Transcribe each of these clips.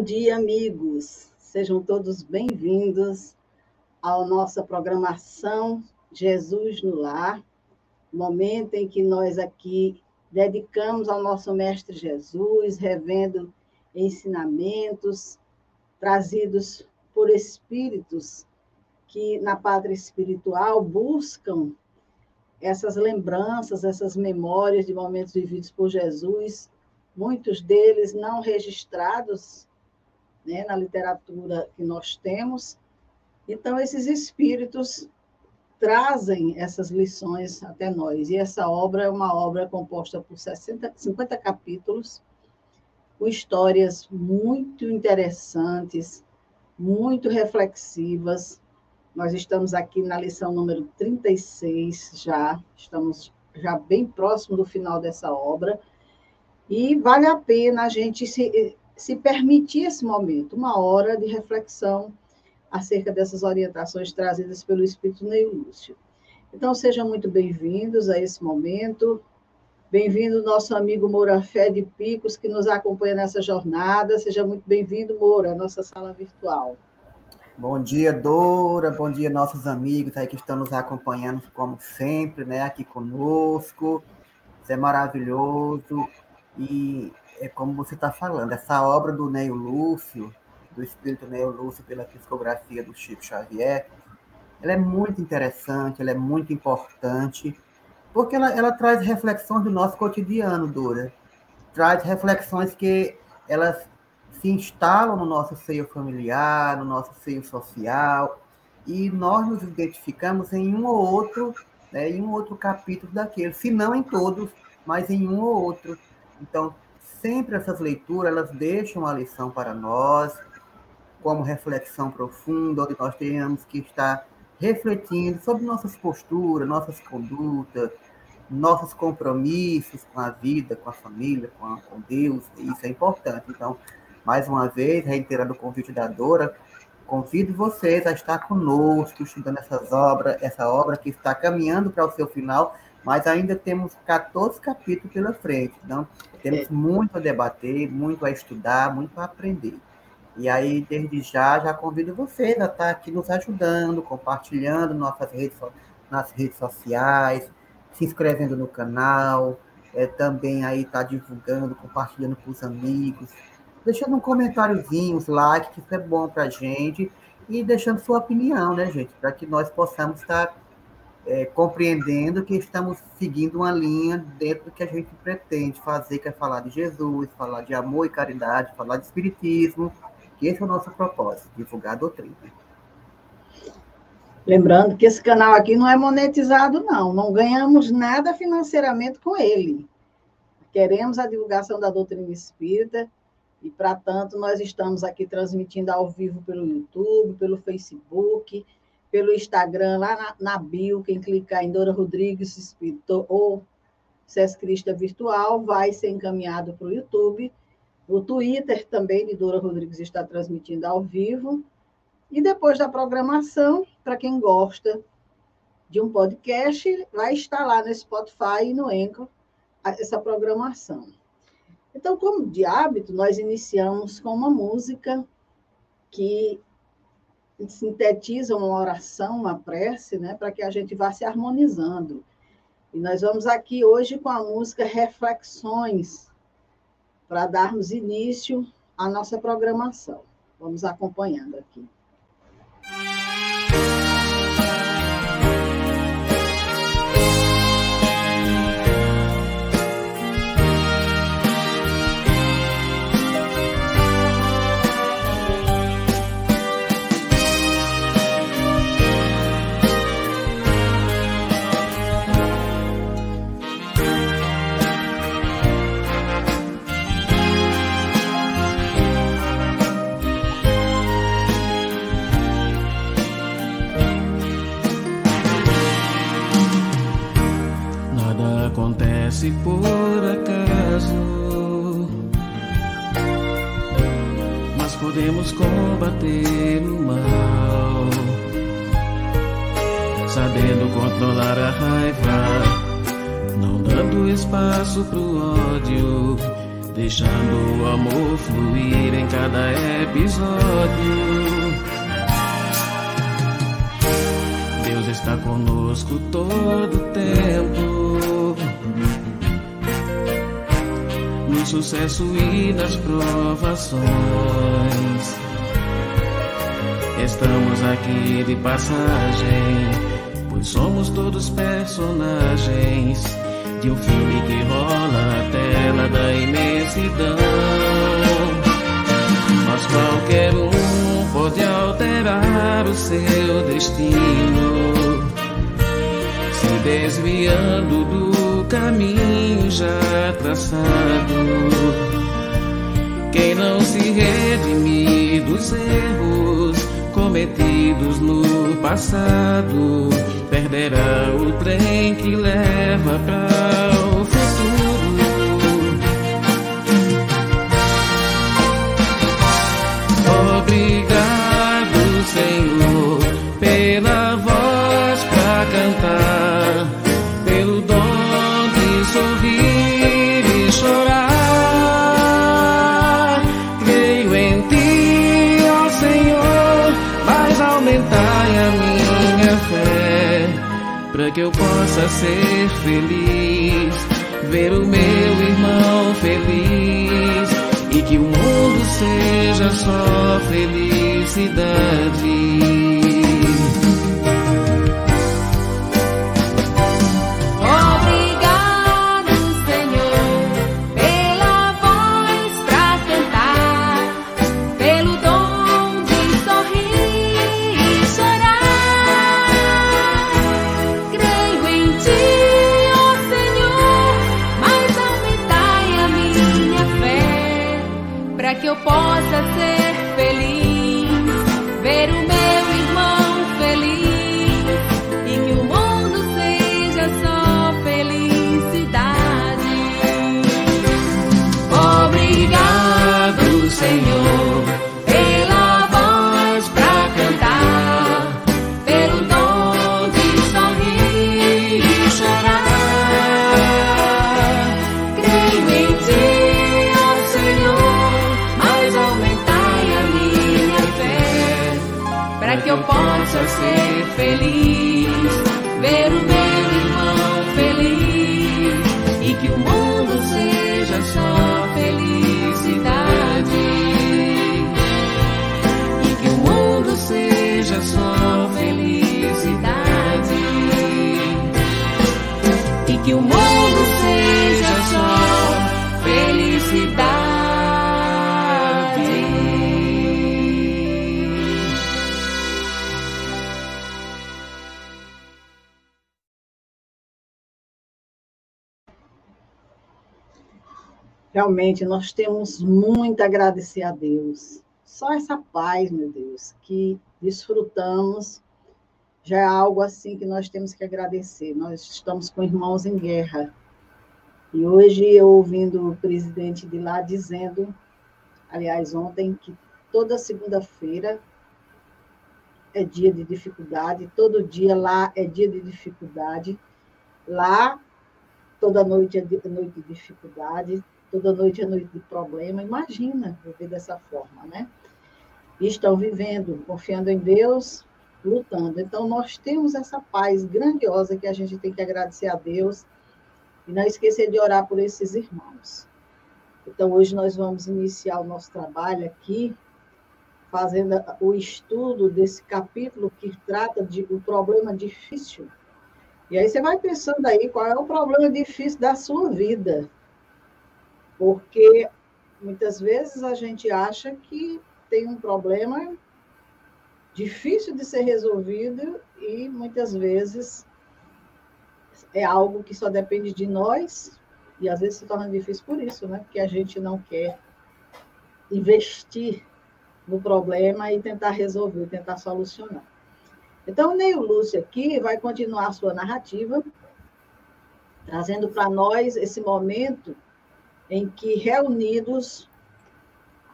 Bom dia, amigos. Sejam todos bem-vindos à nossa programação Jesus no Lar, momento em que nós aqui dedicamos ao nosso Mestre Jesus, revendo ensinamentos trazidos por espíritos que na pátria espiritual buscam essas lembranças, essas memórias de momentos vividos por Jesus, muitos deles não registrados né, na literatura que nós temos. Então, esses espíritos trazem essas lições até nós. E essa obra é uma obra composta por 60, 50 capítulos, com histórias muito interessantes, muito reflexivas. Nós estamos aqui na lição número 36 já, estamos já bem próximo do final dessa obra. E vale a pena a gente se, se permitir esse momento, uma hora de reflexão acerca dessas orientações trazidas pelo Espírito Neil Lúcio. Então, sejam muito bem-vindos a esse momento. Bem-vindo nosso amigo Moura Fé de Picos, que nos acompanha nessa jornada. Seja muito bem-vindo, Moura, à nossa sala virtual. Bom dia, Dora. Bom dia, nossos amigos aí que estão nos acompanhando, como sempre, né, aqui conosco. Isso é maravilhoso. E é como você está falando, essa obra do Neil Lúcio, do espírito Lúcio pela psicografia do Chico Xavier, ela é muito interessante, ela é muito importante, porque ela, ela traz reflexões do nosso cotidiano, Dora. Traz reflexões que elas se instalam no nosso seio familiar, no nosso seio social, e nós nos identificamos em um ou outro, né, em um outro capítulo daquele, se não em todos, mas em um ou outro. Então, sempre essas leituras, elas deixam a lição para nós, como reflexão profunda, onde nós tenhamos que estar refletindo sobre nossas posturas, nossas condutas, nossos compromissos com a vida, com a família, com, a, com Deus, isso é importante. Então, mais uma vez, reiterando o convite da Dora, convido vocês a estar conosco, estudando essas obras, essa obra que está caminhando para o seu final, mas ainda temos 14 capítulos pela frente. Então, temos é. muito a debater, muito a estudar, muito a aprender. E aí, desde já, já convido vocês a estar aqui nos ajudando, compartilhando nossas redes, nas redes sociais, se inscrevendo no canal, é, também aí tá divulgando, compartilhando com os amigos, deixando um comentáriozinho, um like, que isso é bom para a gente, e deixando sua opinião, né, gente, para que nós possamos estar é, compreendendo que estamos seguindo uma linha dentro do que a gente pretende fazer, que é falar de Jesus, falar de amor e caridade, falar de espiritismo, que esse é o nosso propósito, divulgar a doutrina. Lembrando que esse canal aqui não é monetizado, não. Não ganhamos nada financeiramente com ele. Queremos a divulgação da doutrina espírita e, para tanto, nós estamos aqui transmitindo ao vivo pelo YouTube, pelo Facebook, pelo Instagram, lá na, na bio. Quem clicar em Dora Rodrigues Espírito ou Cés Crista Virtual vai ser encaminhado para o YouTube o Twitter também de Dora Rodrigues está transmitindo ao vivo. E depois da programação, para quem gosta de um podcast, vai estar lá no Spotify e no Anchor essa programação. Então, como de hábito, nós iniciamos com uma música que sintetiza uma oração, uma prece, né, para que a gente vá se harmonizando. E nós vamos aqui hoje com a música Reflexões, para darmos início à nossa programação. Vamos acompanhando aqui. Se por acaso. Mas podemos combater o mal, sabendo controlar a raiva, não dando espaço pro ódio deixando o amor fluir em cada episódio. Deus está conosco todo o tempo. No sucesso e nas provações. Estamos aqui de passagem, pois somos todos personagens de um filme que rola na tela da imensidão. Mas qualquer um pode alterar o seu destino, se desviando do caminho já traçado. Quem não se redimir dos erros cometidos no passado perderá o trem que leva para o futuro. Obrigado, Senhor, pela voz que eu possa ser feliz, ver o meu irmão feliz e que o mundo seja só felicidade. Realmente, nós temos muito a agradecer a Deus. Só essa paz, meu Deus, que desfrutamos, já é algo assim que nós temos que agradecer. Nós estamos com irmãos em guerra. E hoje eu ouvindo o presidente de lá dizendo, aliás, ontem, que toda segunda-feira é dia de dificuldade, todo dia lá é dia de dificuldade. Lá, toda noite é noite de dificuldade, toda noite é noite de problema. Imagina viver dessa forma, né? E estão vivendo, confiando em Deus, lutando. Então, nós temos essa paz grandiosa que a gente tem que agradecer a Deus e não esquecer de orar por esses irmãos. Então, hoje nós vamos iniciar o nosso trabalho aqui, fazendo o estudo desse capítulo que trata de o problema difícil. E aí você vai pensando aí qual é o problema difícil da sua vida. Porque muitas vezes a gente acha que tem um problema difícil de ser resolvido e muitas vezes é algo que só depende de nós e às vezes se torna difícil por isso, né? Porque a gente não quer investir no problema e tentar resolver, tentar solucionar. Então, o Neil Lúcio aqui vai continuar sua narrativa, trazendo para nós esse momento em que reunidos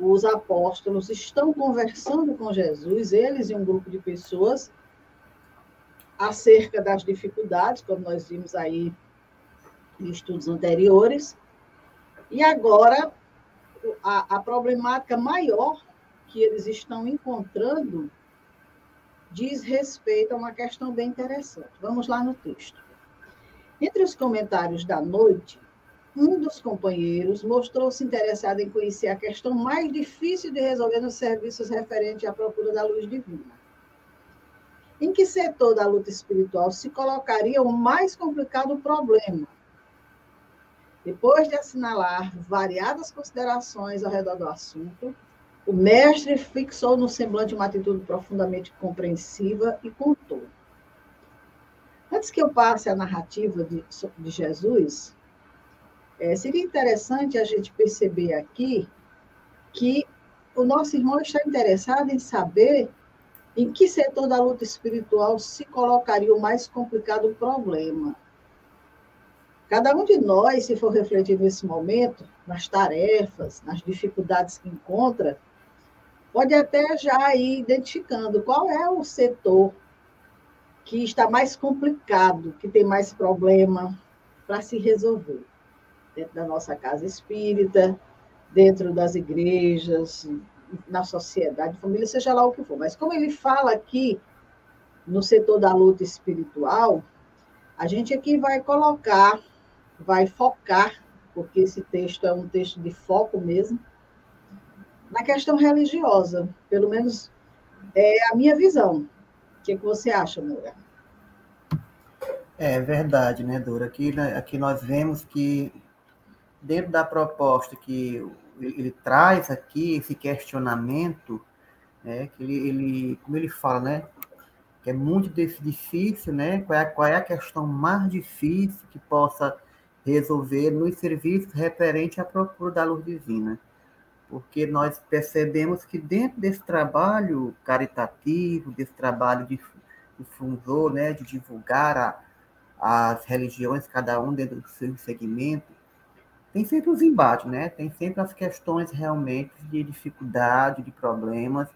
os apóstolos estão conversando com Jesus, eles e um grupo de pessoas, acerca das dificuldades, como nós vimos aí em estudos anteriores. E agora a, a problemática maior que eles estão encontrando diz respeito a uma questão bem interessante. Vamos lá no texto. Entre os comentários da noite, um dos companheiros mostrou-se interessado em conhecer a questão mais difícil de resolver nos serviços referente à procura da luz divina. Em que setor da luta espiritual se colocaria o mais complicado problema? Depois de assinalar variadas considerações ao redor do assunto, o mestre fixou no semblante uma atitude profundamente compreensiva e contou. Antes que eu passe a narrativa de, de Jesus, é, seria interessante a gente perceber aqui que o nosso irmão está interessado em saber em que setor da luta espiritual se colocaria o mais complicado problema. Cada um de nós, se for refletir nesse momento, nas tarefas, nas dificuldades que encontra, pode até já ir identificando qual é o setor que está mais complicado, que tem mais problema para se resolver. Dentro da nossa casa espírita, dentro das igrejas, na sociedade, família, seja lá o que for. Mas como ele fala aqui no setor da luta espiritual, a gente aqui vai colocar, vai focar, porque esse texto é um texto de foco mesmo, na questão religiosa, pelo menos é a minha visão. O que, é que você acha, Moura? É verdade, né, Dora? Aqui, né, aqui nós vemos que, dentro da proposta que ele traz aqui, esse questionamento, né, que ele, ele, como ele fala, né, que é muito difícil, né, qual é, qual é a questão mais difícil que possa resolver nos serviços referente à procura da luz divina. Porque nós percebemos que dentro desse trabalho caritativo, desse trabalho de difusor, né, de divulgar a, as religiões, cada um dentro do seu segmento, tem sempre os embates, né? Tem sempre as questões realmente de dificuldade, de problemas,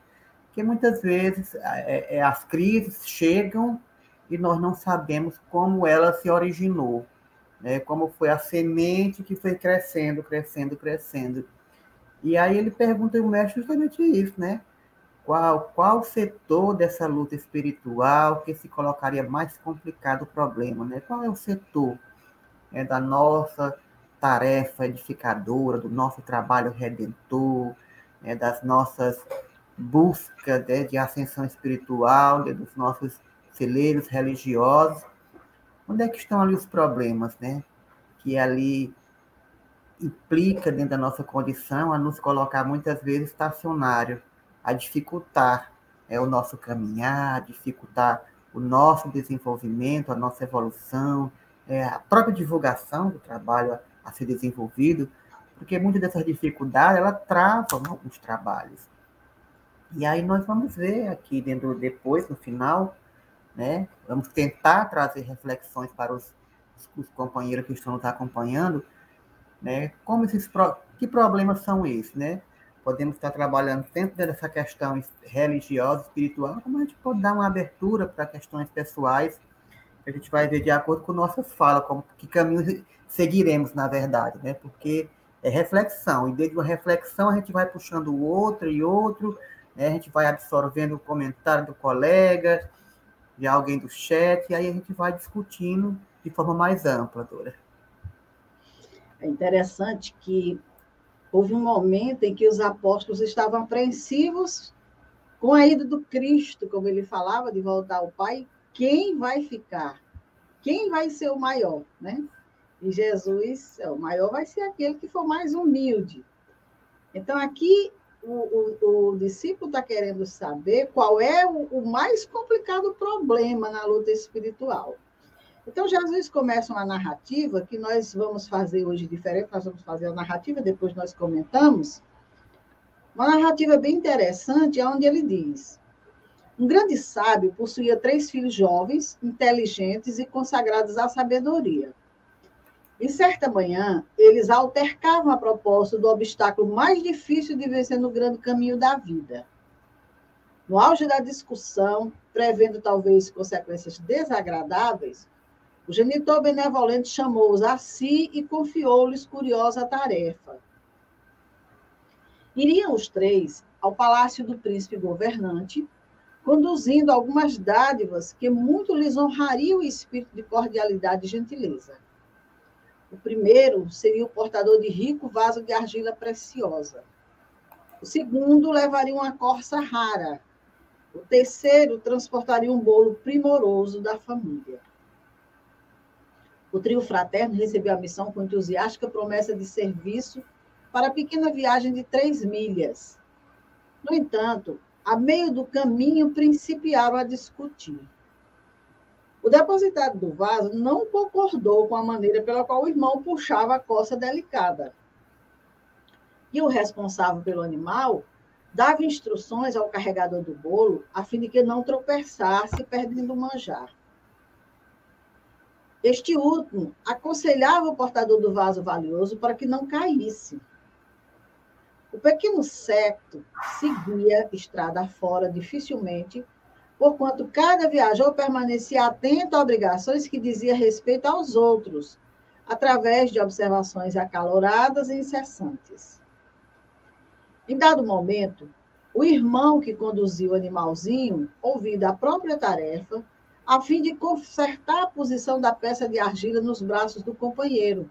que muitas vezes é, é, as crises chegam e nós não sabemos como ela se originou, né? Como foi a semente que foi crescendo, crescendo, crescendo e aí ele pergunta ao mestre justamente isso, né? Qual, qual setor dessa luta espiritual que se colocaria mais complicado o problema, né? Qual é o setor é, da nossa tarefa edificadora, do nosso trabalho redentor, né, das nossas buscas né, de ascensão espiritual, né, dos nossos celeiros religiosos. Onde é que estão ali os problemas, né? Que ali implica dentro da nossa condição a nos colocar muitas vezes estacionário, a dificultar é, o nosso caminhar, a dificultar o nosso desenvolvimento, a nossa evolução, é, a própria divulgação do trabalho a, ser desenvolvido, porque muitas dessas dificuldades ela travam alguns trabalhos. E aí nós vamos ver aqui dentro depois no final, né? Vamos tentar trazer reflexões para os, os companheiros que estão nos acompanhando né? Como esses que problemas são esses, né? Podemos estar trabalhando dentro dessa questão religiosa, espiritual, como a gente pode dar uma abertura para questões pessoais, a gente vai ver de acordo com nossas falas, como que caminho seguiremos, na verdade, né? Porque é reflexão, e desde uma reflexão a gente vai puxando o outro e outro, né? a gente vai absorvendo o comentário do colega, de alguém do chat, e aí a gente vai discutindo de forma mais ampla, Dora. É interessante que houve um momento em que os apóstolos estavam apreensivos com a ida do Cristo, como ele falava, de voltar ao Pai. Quem vai ficar? Quem vai ser o maior, né? E Jesus, o maior vai ser aquele que for mais humilde. Então, aqui, o, o, o discípulo está querendo saber qual é o, o mais complicado problema na luta espiritual. Então, Jesus começa uma narrativa que nós vamos fazer hoje diferente, nós vamos fazer a narrativa, depois nós comentamos. Uma narrativa bem interessante, onde ele diz: Um grande sábio possuía três filhos jovens, inteligentes e consagrados à sabedoria. E certa manhã, eles altercavam a propósito do obstáculo mais difícil de vencer no grande caminho da vida. No auge da discussão, prevendo talvez consequências desagradáveis, o genitor benevolente chamou-os a si e confiou-lhes curiosa tarefa. Iriam os três ao palácio do príncipe governante, conduzindo algumas dádivas que muito lhes honrariam o espírito de cordialidade e gentileza. O primeiro seria o portador de rico vaso de argila preciosa. O segundo levaria uma corça rara. O terceiro transportaria um bolo primoroso da família. O trio fraterno recebeu a missão com entusiástica promessa de serviço para a pequena viagem de três milhas. No entanto, a meio do caminho, principiaram a discutir. O depositário do vaso não concordou com a maneira pela qual o irmão puxava a coça delicada. E o responsável pelo animal dava instruções ao carregador do bolo a fim de que não tropeçasse perdendo o manjar. Este último aconselhava o portador do vaso valioso para que não caísse. O pequeno secto seguia estrada fora dificilmente, porquanto cada viajor permanecia atento a obrigações que dizia respeito aos outros, através de observações acaloradas e incessantes. Em dado momento, o irmão que conduzia o animalzinho, ouvindo a própria tarefa, a fim de consertar a posição da peça de argila nos braços do companheiro.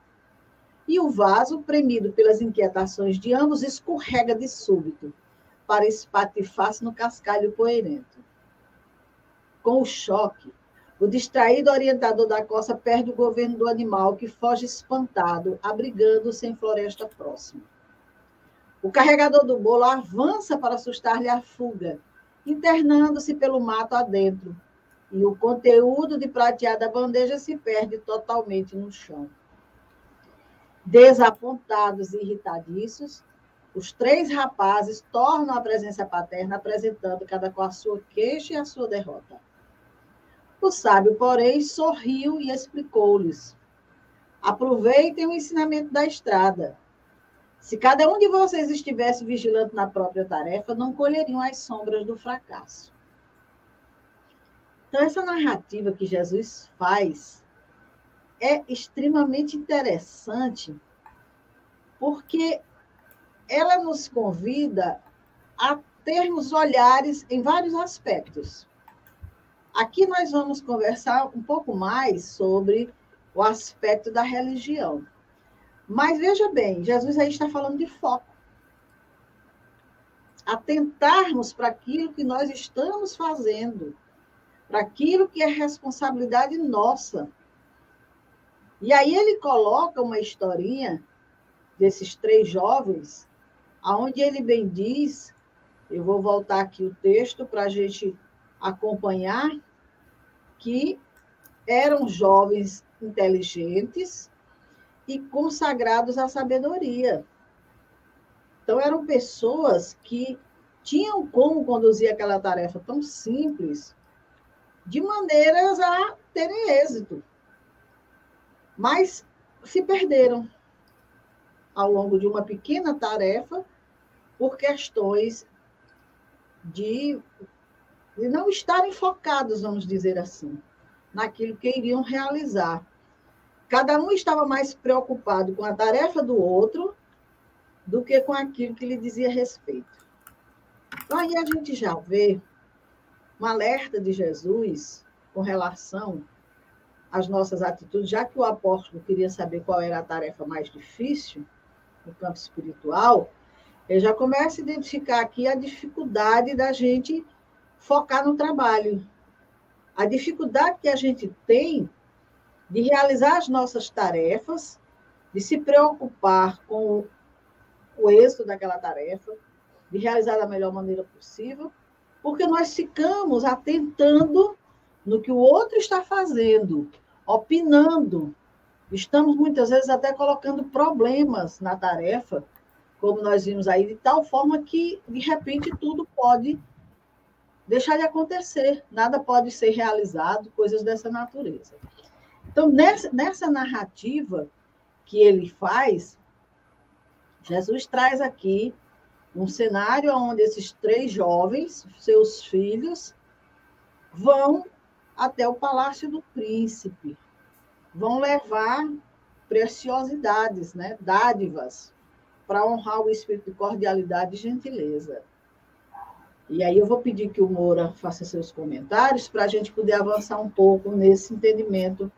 E o vaso, premido pelas inquietações de ambos, escorrega de súbito, para espatifar-se no cascalho poeirento. Com o choque, o distraído orientador da costa perde o governo do animal, que foge espantado, abrigando-se em floresta próxima. O carregador do bolo avança para assustar-lhe a fuga, internando-se pelo mato adentro, e o conteúdo de prateada bandeja se perde totalmente no chão. Desapontados e irritadiços, os três rapazes tornam a presença paterna, apresentando cada qual a sua queixa e a sua derrota. O sábio, porém, sorriu e explicou-lhes: Aproveitem o ensinamento da estrada. Se cada um de vocês estivesse vigilante na própria tarefa, não colheriam as sombras do fracasso. Então, essa narrativa que Jesus faz é extremamente interessante, porque ela nos convida a termos olhares em vários aspectos. Aqui nós vamos conversar um pouco mais sobre o aspecto da religião. Mas veja bem, Jesus aí está falando de foco. Atentarmos para aquilo que nós estamos fazendo, para aquilo que é responsabilidade nossa. E aí ele coloca uma historinha desses três jovens, aonde ele bem diz, eu vou voltar aqui o texto para a gente acompanhar, que eram jovens inteligentes e consagrados à sabedoria. Então, eram pessoas que tinham como conduzir aquela tarefa tão simples, de maneiras a terem êxito. Mas se perderam ao longo de uma pequena tarefa por questões de de não estarem focados, vamos dizer assim, naquilo que iriam realizar. Cada um estava mais preocupado com a tarefa do outro do que com aquilo que lhe dizia respeito. Então, aí a gente já vê um alerta de Jesus com relação às nossas atitudes, já que o apóstolo queria saber qual era a tarefa mais difícil no campo espiritual, ele já começa a identificar aqui a dificuldade da gente focar no trabalho. A dificuldade que a gente tem de realizar as nossas tarefas, de se preocupar com o êxito daquela tarefa, de realizar da melhor maneira possível, porque nós ficamos atentando no que o outro está fazendo, opinando. Estamos muitas vezes até colocando problemas na tarefa, como nós vimos aí, de tal forma que, de repente, tudo pode deixar de acontecer, nada pode ser realizado, coisas dessa natureza. Então, nessa, nessa narrativa que ele faz, Jesus traz aqui um cenário onde esses três jovens, seus filhos, vão até o palácio do príncipe, vão levar preciosidades, né, dádivas, para honrar o espírito de cordialidade e gentileza. E aí eu vou pedir que o Moura faça seus comentários para a gente poder avançar um pouco nesse entendimento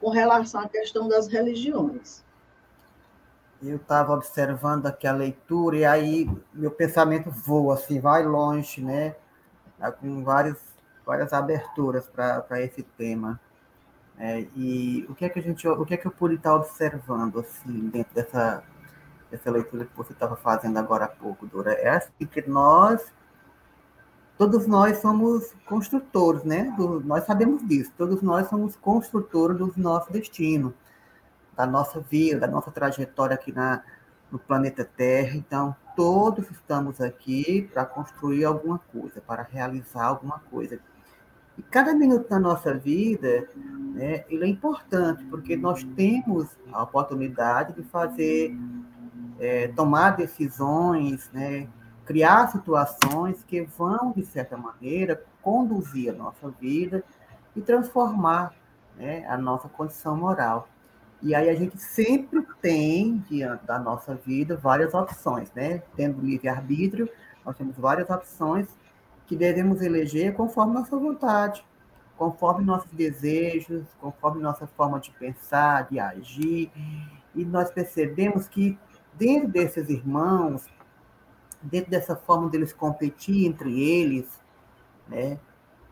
com relação à questão das religiões. Eu estava observando aqui a leitura e aí meu pensamento voa, assim, vai longe, né? Tá com várias, várias aberturas para esse tema. É, e o que é que a gente, o que é que eu pude estar observando assim dentro dessa, dessa leitura que você estava fazendo agora há pouco, Dora? É assim que nós todos nós somos construtores, né? Do, nós sabemos disso. Todos nós somos construtores do nosso destino, da nossa vida, da nossa trajetória aqui na, no planeta Terra. Então, todos estamos aqui para construir alguma coisa, para realizar alguma coisa. E cada minuto da nossa vida, né, ele é importante, porque nós temos a oportunidade de fazer, é, tomar decisões, né, criar situações que vão, de certa maneira, conduzir a nossa vida e transformar né, a nossa condição moral. E aí a gente sempre tem, diante da nossa vida, várias opções, né? Tendo livre-arbítrio, nós temos várias opções que devemos eleger conforme nossa vontade, conforme nossos desejos, conforme nossa forma de pensar, de agir. E nós percebemos que dentro desses irmãos, dentro dessa forma deles competir entre eles, né,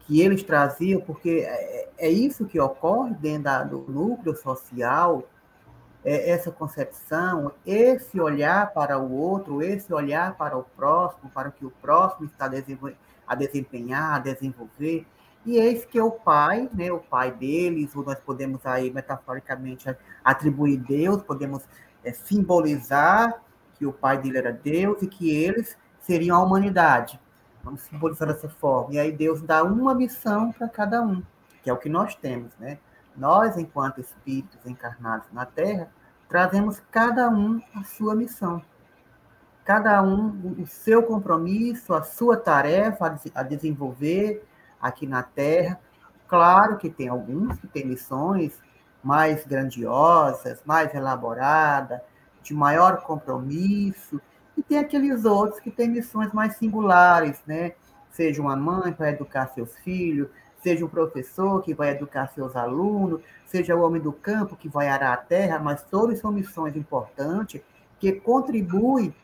que eles traziam, porque é, é isso que ocorre dentro da, do núcleo social, é essa concepção, esse olhar para o outro, esse olhar para o próximo, para o que o próximo está a desempenhar, a desenvolver. E eis que o pai, né, o pai deles, ou nós podemos aí metaforicamente atribuir Deus, podemos é, simbolizar que o pai dele era Deus e que eles seriam a humanidade. Vamos simbolizar dessa forma. E aí Deus dá uma missão para cada um, que é o que nós temos, né? Nós, enquanto espíritos encarnados na Terra, trazemos cada um a sua missão. Cada um o seu compromisso, a sua tarefa a desenvolver aqui na Terra. Claro que tem alguns que têm missões mais grandiosas, mais elaboradas, de maior compromisso, e tem aqueles outros que têm missões mais singulares, né? Seja uma mãe para educar seus filhos, seja um professor que vai educar seus alunos, seja o homem do campo que vai arar a terra, mas todas são missões importantes que contribuem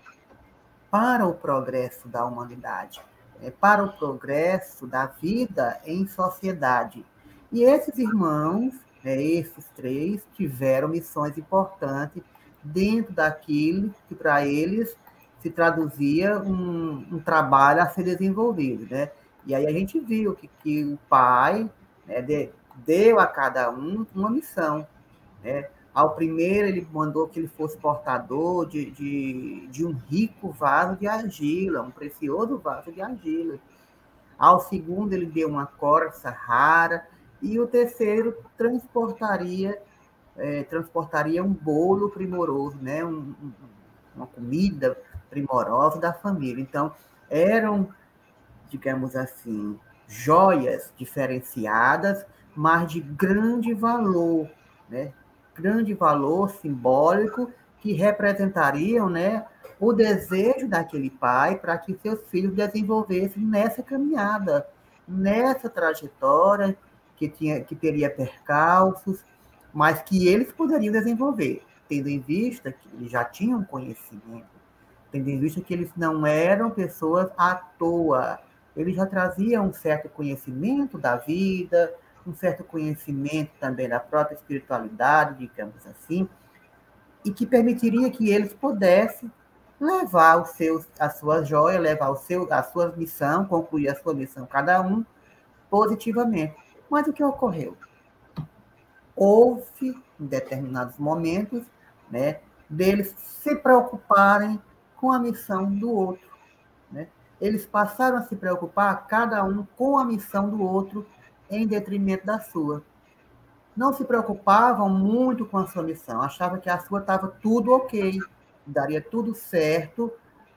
para o progresso da humanidade, né? para o progresso da vida em sociedade. E esses irmãos, né, esses três, tiveram missões importantes dentro daquilo que para eles se traduzia um, um, trabalho a ser desenvolvido, né? E aí a gente viu que, que o pai né, de, deu a cada um uma missão, né? Ao primeiro ele mandou que ele fosse portador de, de, de um rico vaso de argila, um precioso vaso de argila. Ao segundo ele deu uma corça rara e o terceiro transportaria é, transportaria um bolo primoroso, né? Um, uma comida primorosa da família. Então, eram, digamos assim, joias diferenciadas, mas de grande valor, né? grande valor simbólico que representariam né, o desejo daquele pai para que seus filhos desenvolvessem nessa caminhada, nessa trajetória que, tinha, que teria percalços, mas que eles poderiam desenvolver, tendo em vista que eles já tinham conhecimento, tendo em vista que eles não eram pessoas à toa, eles já traziam um certo conhecimento da vida, um certo conhecimento também da própria espiritualidade, digamos assim, e que permitiria que eles pudessem levar os seus, a sua joia, levar o seu, a sua missão, concluir a sua missão, cada um, positivamente. Mas o que ocorreu? houve, em determinados momentos, né, deles se preocuparem com a missão do outro. Né? Eles passaram a se preocupar, cada um, com a missão do outro, em detrimento da sua. Não se preocupavam muito com a sua missão, achavam que a sua estava tudo ok, daria tudo certo,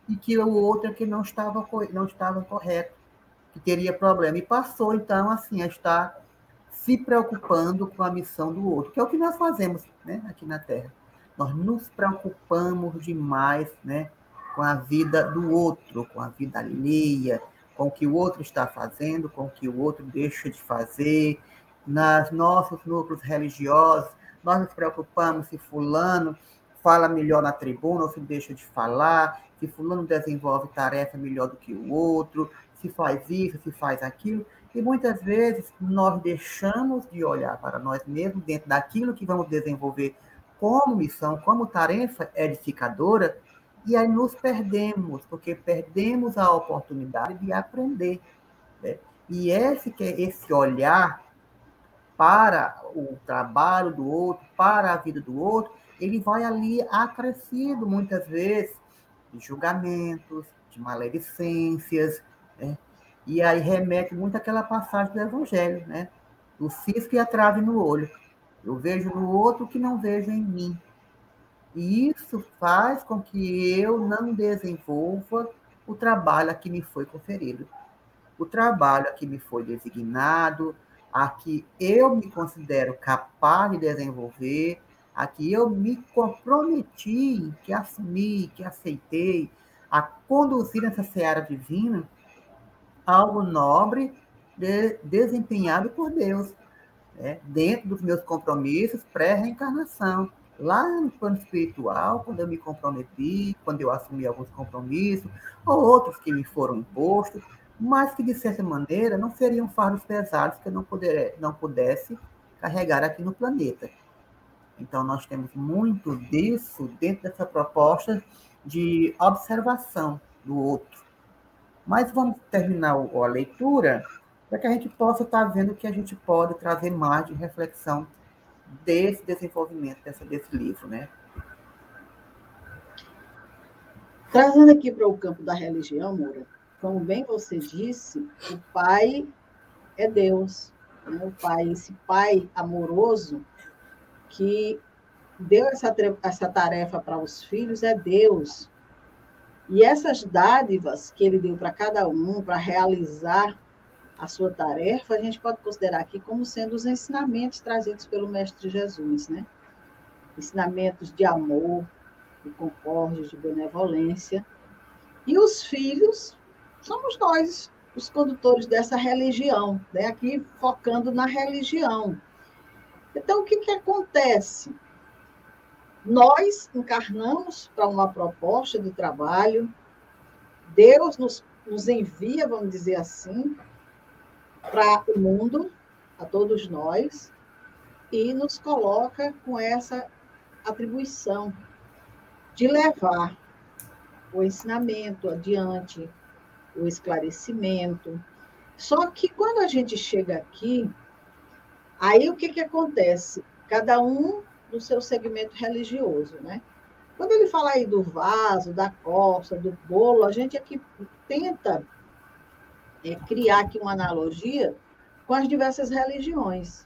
e que o outro é que não estava, não estava correto, que teria problema. E passou, então, assim, a estar se preocupando com a missão do outro, que é o que nós fazemos né, aqui na Terra. nós nos preocupamos demais né, com a vida do outro, com a vida alheia, com o que o outro está fazendo, com o que o outro deixa de fazer. Nas nossos núcleos religiosos, nós nos preocupamos se fulano fala melhor na tribuna ou se deixa de falar, se fulano desenvolve tarefa melhor do que o outro, se faz isso, se faz aquilo. E muitas vezes nós deixamos de olhar para nós mesmos dentro daquilo que vamos desenvolver como missão, como tarefa edificadora, e aí nos perdemos, porque perdemos a oportunidade de aprender. Né? E esse, é esse olhar para o trabalho do outro, para a vida do outro, ele vai ali acrescido muitas vezes de julgamentos, de maledicências, né? E aí remete muito àquela passagem do Evangelho, né? O cisco e a trave no olho. Eu vejo no outro o que não vejo em mim. E isso faz com que eu não desenvolva o trabalho a que me foi conferido. O trabalho a que me foi designado, a que eu me considero capaz de desenvolver, a que eu me comprometi, que assumi, que aceitei, a conduzir essa seara divina, algo nobre de, desempenhado por Deus, né? dentro dos meus compromissos pré-reencarnação. Lá no plano espiritual, quando eu me comprometi, quando eu assumi alguns compromissos, ou outros que me foram impostos, mas que, de certa maneira, não seriam fardos pesados que eu não, poder, não pudesse carregar aqui no planeta. Então, nós temos muito disso dentro dessa proposta de observação do outro. Mas vamos terminar a leitura para que a gente possa estar vendo que a gente pode trazer mais de reflexão desse desenvolvimento dessa, desse livro, né? Trazendo aqui para o campo da religião, Moura, como bem você disse, o Pai é Deus. Né? O Pai, esse Pai amoroso que deu essa, essa tarefa para os filhos é Deus. E essas dádivas que ele deu para cada um para realizar a sua tarefa, a gente pode considerar aqui como sendo os ensinamentos trazidos pelo Mestre Jesus, né? Ensinamentos de amor, de concórdia, de benevolência. E os filhos somos nós, os condutores dessa religião, né? aqui focando na religião. Então, o que, que acontece? Nós encarnamos para uma proposta de trabalho, Deus nos, nos envia, vamos dizer assim, para o mundo, a todos nós, e nos coloca com essa atribuição de levar o ensinamento adiante, o esclarecimento. Só que quando a gente chega aqui, aí o que, que acontece? Cada um no seu segmento religioso, né? Quando ele fala aí do vaso, da costa, do bolo, a gente aqui tenta é, criar aqui uma analogia com as diversas religiões.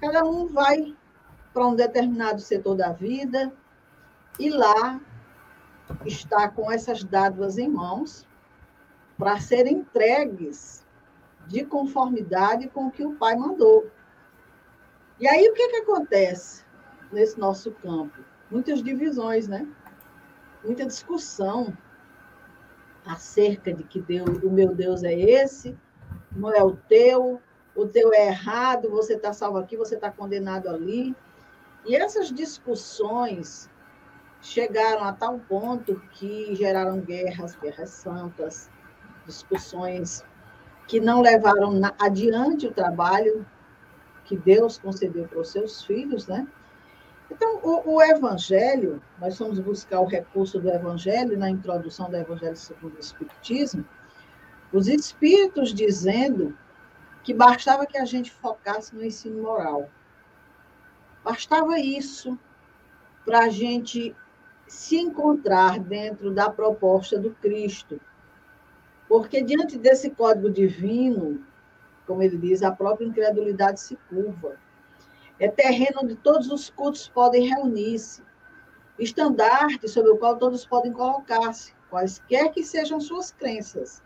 Cada um vai para um determinado setor da vida e lá está com essas dádivas em mãos para serem entregues de conformidade com o que o pai mandou. E aí o que, que acontece nesse nosso campo? Muitas divisões, né? Muita discussão acerca de que Deus, o meu Deus é esse, não é o teu, o teu é errado, você está salvo aqui, você está condenado ali. E essas discussões chegaram a tal ponto que geraram guerras, guerras santas, discussões que não levaram adiante o trabalho que Deus concedeu para os seus filhos, né? Então, o, o, Evangelho, nós vamos buscar o recurso do Evangelho na introdução do Evangelho segundo o Espiritismo, os Espíritos dizendo que bastava que a gente focasse no ensino moral. Bastava isso para a gente se encontrar dentro da proposta do Cristo, porque diante desse código divino, como ele diz, a própria incredulidade se curva. É terreno onde todos os cultos podem reunir-se. Estandarte sobre o qual todos podem colocar-se, quaisquer que sejam suas crenças.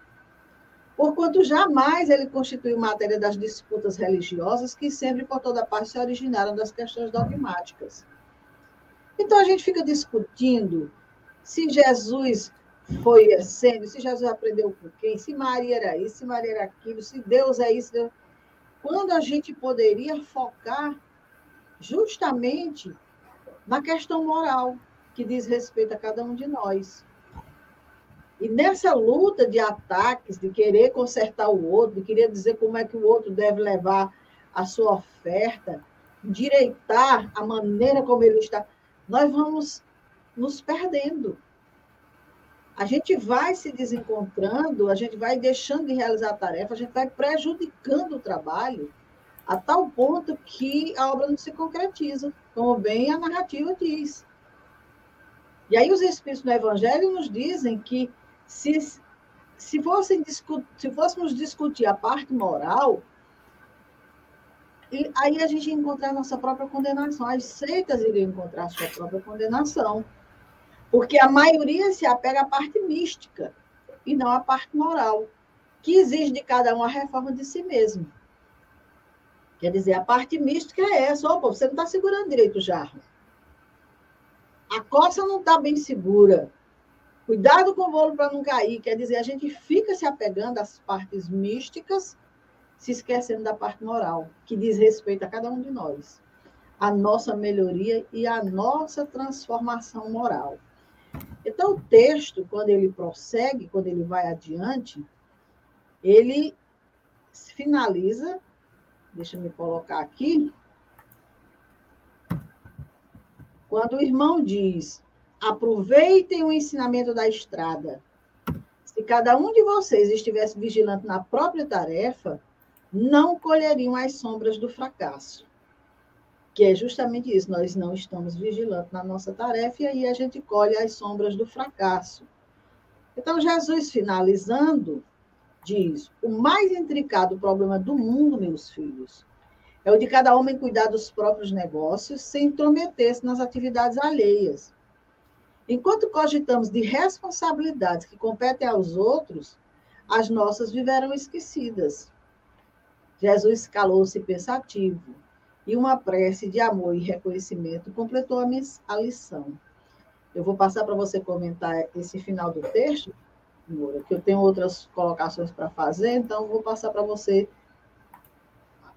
Porquanto jamais ele constituiu matéria das disputas religiosas que sempre por toda parte se originaram das questões dogmáticas. Então a gente fica discutindo se Jesus foi sendo, se Jesus aprendeu com quem, se Maria era isso, se Maria era aquilo, se Deus é isso. Quando a gente poderia focar justamente na questão moral, que diz respeito a cada um de nós. E nessa luta de ataques, de querer consertar o outro, de querer dizer como é que o outro deve levar a sua oferta, direitar a maneira como ele está, nós vamos nos perdendo. A gente vai se desencontrando, a gente vai deixando de realizar a tarefa, a gente vai prejudicando o trabalho a tal ponto que a obra não se concretiza, como bem a narrativa diz. E aí os Espíritos do Evangelho nos dizem que se, se, fossem, se fôssemos discutir a parte moral, e aí a gente ia encontrar a nossa própria condenação. As seitas iriam encontrar a sua própria condenação. Porque a maioria se apega à parte mística e não à parte moral, que exige de cada um a reforma de si mesmo. Quer dizer, a parte mística é essa. Opa, você não está segurando direito o jarro. A coça não está bem segura. Cuidado com o bolo para não cair. Quer dizer, a gente fica se apegando às partes místicas, se esquecendo da parte moral, que diz respeito a cada um de nós. A nossa melhoria e a nossa transformação moral. Então, o texto, quando ele prossegue, quando ele vai adiante, ele finaliza, deixa eu me colocar aqui, quando o irmão diz: aproveitem o ensinamento da estrada. Se cada um de vocês estivesse vigilante na própria tarefa, não colheriam as sombras do fracasso. Que é justamente isso, nós não estamos vigilantes na nossa tarefa e aí a gente colhe as sombras do fracasso. Então, Jesus, finalizando, diz: o mais intricado problema do mundo, meus filhos, é o de cada homem cuidar dos próprios negócios sem intrometer-se nas atividades alheias. Enquanto cogitamos de responsabilidades que competem aos outros, as nossas viverão esquecidas. Jesus calou-se pensativo e uma prece de amor e reconhecimento completou a, lição. Eu vou passar para você comentar esse final do texto, Moura, que eu tenho outras colocações para fazer, então vou passar para você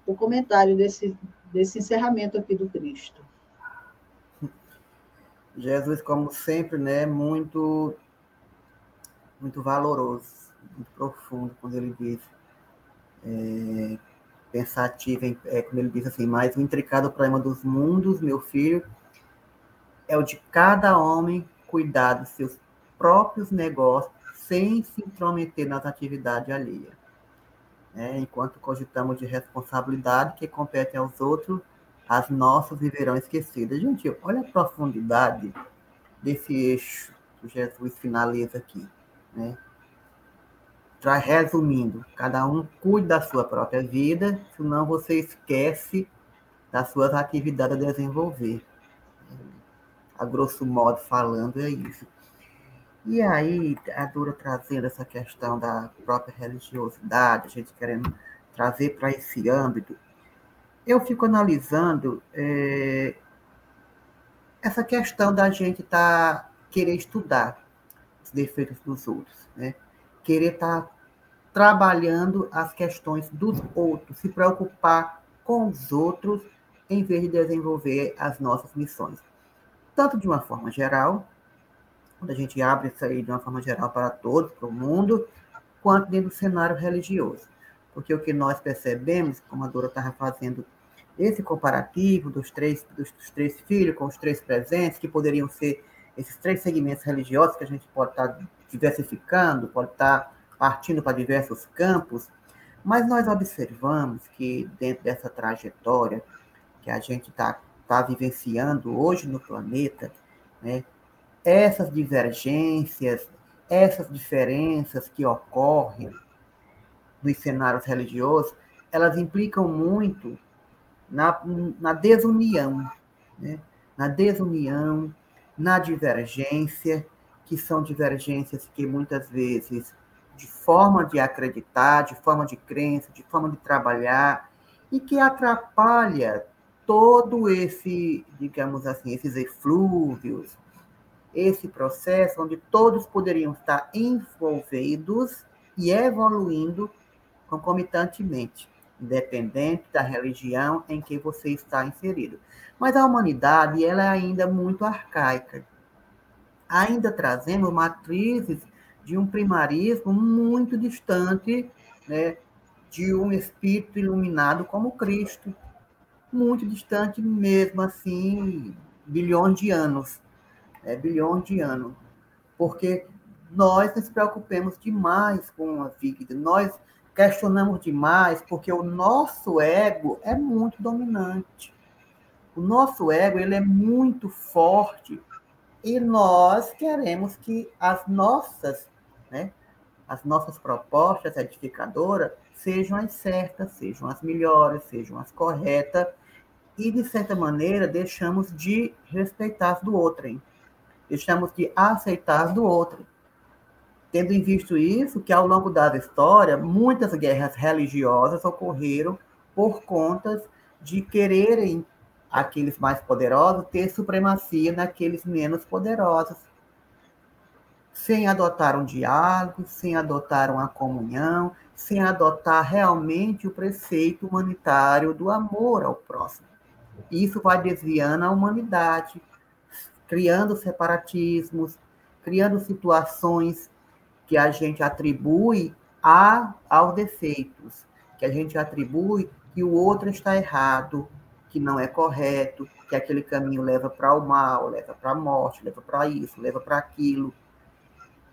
o comentário desse, desse encerramento aqui do Cristo. Jesus, como sempre, né, muito, muito valoroso, muito profundo, quando ele diz, é, pensativo, é, quando ele diz assim, mas o intricado problema dos mundos, meu filho, é o de cada homem cuidar dos seus próprios negócios sem se intrometer nas atividades alheias né? enquanto cogitamos de responsabilidade que compete aos outros, as nossas viverão esquecidas. Gente, olha a profundidade desse eixo que Jesus finaliza aqui. Né? Resumindo, cada um cuide da sua própria vida, senão você esquece das suas atividades a desenvolver. A grosso modo falando, é isso. E aí, a Dura trazendo essa questão da própria religiosidade, a gente querendo trazer para esse âmbito, eu fico analisando é, essa questão da gente tá, querer estudar os defeitos dos outros, né? querer estar tá trabalhando as questões dos outros, se preocupar com os outros, em vez de desenvolver as nossas missões. Tanto de uma forma geral, quando a gente abre isso aí de uma forma geral para todos, para o mundo, quanto dentro do cenário religioso. Porque o que nós percebemos, como a Dora estava fazendo esse comparativo dos três, dos, dos, três filhos com os três presentes, que poderiam ser esses três segmentos religiosos que a gente pode estar diversificando, pode estar partindo para diversos campos, mas nós observamos que dentro dessa trajetória que a gente está tá vivenciando hoje no planeta, né, essas divergências, essas diferenças que ocorrem nos cenários religiosos, elas implicam muito na, na desunião, né? na desunião, na divergência, que são divergências que muitas vezes, de forma de acreditar, de forma de crença, de forma de trabalhar, e que atrapalha todo esse, digamos assim, esses eflúvios, esse processo onde todos poderiam estar envolvidos e evoluindo concomitantemente, independente da religião em que você está inserido. Mas a humanidade ela é ainda muito arcaica, ainda trazendo matrizes de um primarismo muito distante né, de um espírito iluminado como Cristo, muito distante mesmo assim, bilhões de anos, né, bilhões de anos, porque nós nos preocupamos demais com a vida, nós questionamos demais, porque o nosso ego é muito dominante. O nosso ego ele é muito forte e nós queremos que as nossas, né, as nossas propostas edificadoras sejam as certas, sejam as melhores, sejam as corretas e de certa maneira deixamos de respeitar as do outro, deixamos de aceitar do outro tendo em visto isso, que ao longo da história, muitas guerras religiosas ocorreram por conta de quererem aqueles mais poderosos ter supremacia naqueles menos poderosos, sem adotar um diálogo, sem adotar uma comunhão, sem adotar realmente o preceito humanitário do amor ao próximo. Isso vai desviando a humanidade, criando separatismos, criando situações que a gente atribui a, aos defeitos, que a gente atribui que o outro está errado, que não é correto, que aquele caminho leva para o mal, leva para a morte, leva para isso, leva para aquilo.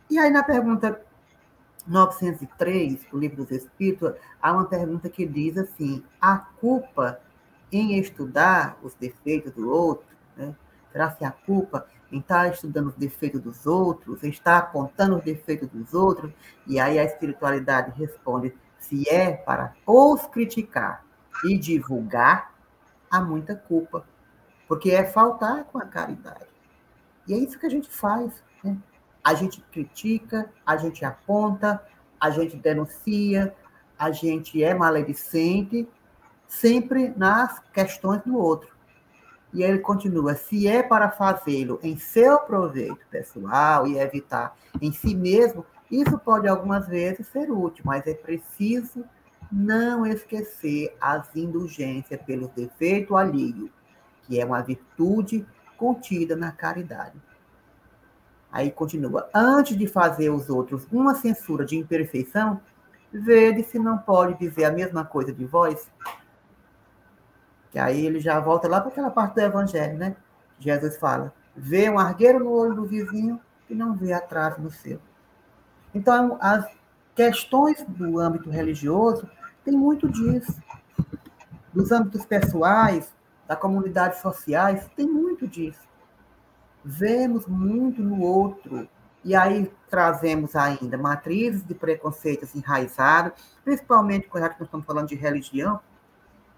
E aí, na pergunta 903, do Livro dos Espíritos, há uma pergunta que diz assim: a culpa em estudar os defeitos do outro, né? Será que a culpa em estar estudando os defeitos dos outros, em estar apontando os defeitos dos outros, e aí a espiritualidade responde: se é para os criticar e divulgar, há muita culpa, porque é faltar com a caridade. E é isso que a gente faz. Né? A gente critica, a gente aponta, a gente denuncia, a gente é maledicente, sempre nas questões do outro. E ele continua: se é para fazê-lo em seu proveito pessoal e evitar em si mesmo, isso pode algumas vezes ser útil, mas é preciso não esquecer as indulgências pelo defeito alheio, que é uma virtude contida na caridade. Aí continua: antes de fazer os outros uma censura de imperfeição, vede se não pode dizer a mesma coisa de vós, que aí ele já volta lá para aquela parte do evangelho, né? Jesus fala: vê um argueiro no olho do vizinho e não vê atrás no seu. Então, as questões do âmbito religioso tem muito disso. Dos âmbitos pessoais, da comunidade sociais, tem muito disso. Vemos muito no outro. E aí trazemos ainda matrizes de preconceitos enraizados, principalmente quando nós estamos falando de religião,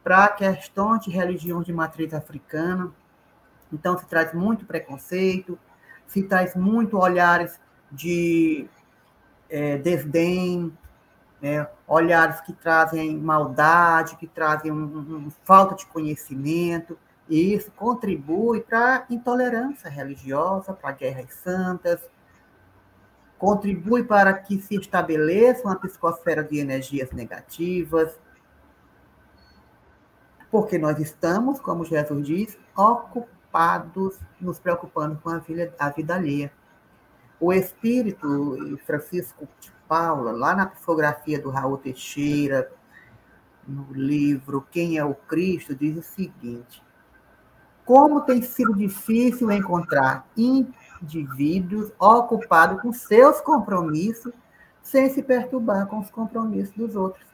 para questões de religião de matriz africana. Então, se traz muito preconceito, se traz muito olhares de é, desdém, né? olhares que trazem maldade, que trazem um, um, falta de conhecimento, e isso contribui para a intolerância religiosa, para guerras santas, contribui para que se estabeleça uma psicosfera de energias negativas, porque nós estamos, como Jesus diz, ocupados, nos preocupando com a vida, a vida alheia. O espírito Francisco de Paula, lá na psicografia do Raul Teixeira, no livro Quem é o Cristo, diz o seguinte: Como tem sido difícil encontrar indivíduos ocupados com seus compromissos sem se perturbar com os compromissos dos outros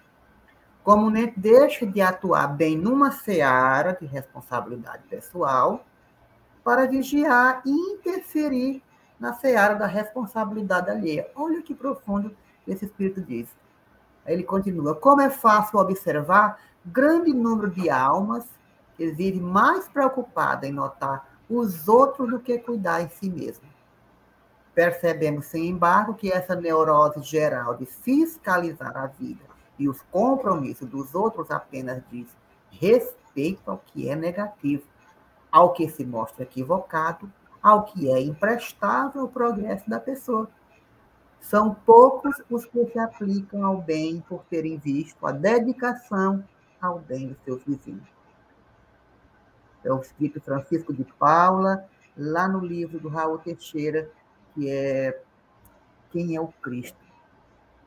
como nem deixa de atuar bem numa seara de responsabilidade pessoal para vigiar e interferir na seara da responsabilidade alheia. Olha que profundo esse espírito diz. Ele continua: como é fácil observar grande número de almas que vivem mais preocupada em notar os outros do que cuidar em si mesmo. Percebemos, sem embargo, que essa neurose geral de fiscalizar a vida e os compromissos dos outros apenas diz respeito ao que é negativo, ao que se mostra equivocado, ao que é imprestável ao progresso da pessoa. São poucos os que se aplicam ao bem por terem visto a dedicação ao bem dos seus vizinhos. É o escrito Francisco de Paula, lá no livro do Raul Teixeira, que é Quem é o Cristo.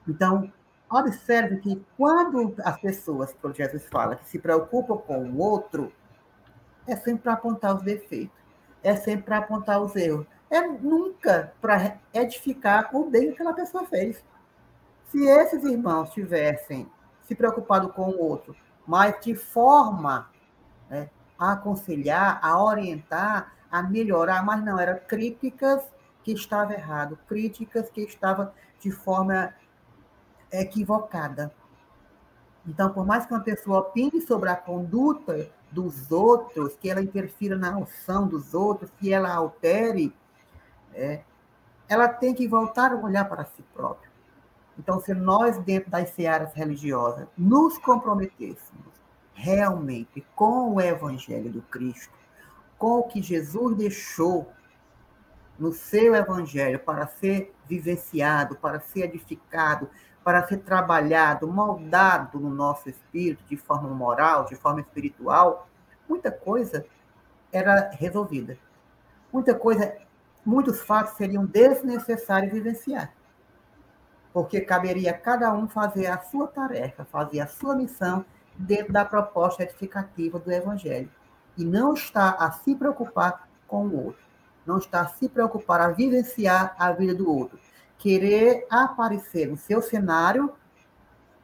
Então, observe que quando as pessoas, como Jesus fala, que se preocupam com o outro, é sempre para apontar os defeitos, é sempre para apontar os erros, é nunca para edificar o bem que aquela pessoa fez. Se esses irmãos tivessem se preocupado com o outro, mas de forma né, a aconselhar, a orientar, a melhorar, mas não, eram críticas que estava errado, críticas que estavam de forma equivocada. Então, por mais que uma pessoa opine sobre a conduta dos outros, que ela interfira na ação dos outros, que ela altere, é, ela tem que voltar a olhar para si própria. Então, se nós, dentro das searas religiosas, nos comprometêssemos realmente com o Evangelho do Cristo, com o que Jesus deixou no seu Evangelho para ser vivenciado, para ser edificado, para ser trabalhado, moldado no nosso espírito de forma moral, de forma espiritual, muita coisa era resolvida. Muita coisa, muitos fatos seriam desnecessários vivenciar. Porque caberia a cada um fazer a sua tarefa, fazer a sua missão dentro da proposta edificativa do Evangelho. E não estar a se preocupar com o outro. Não estar a se preocupar a vivenciar a vida do outro querer aparecer no seu cenário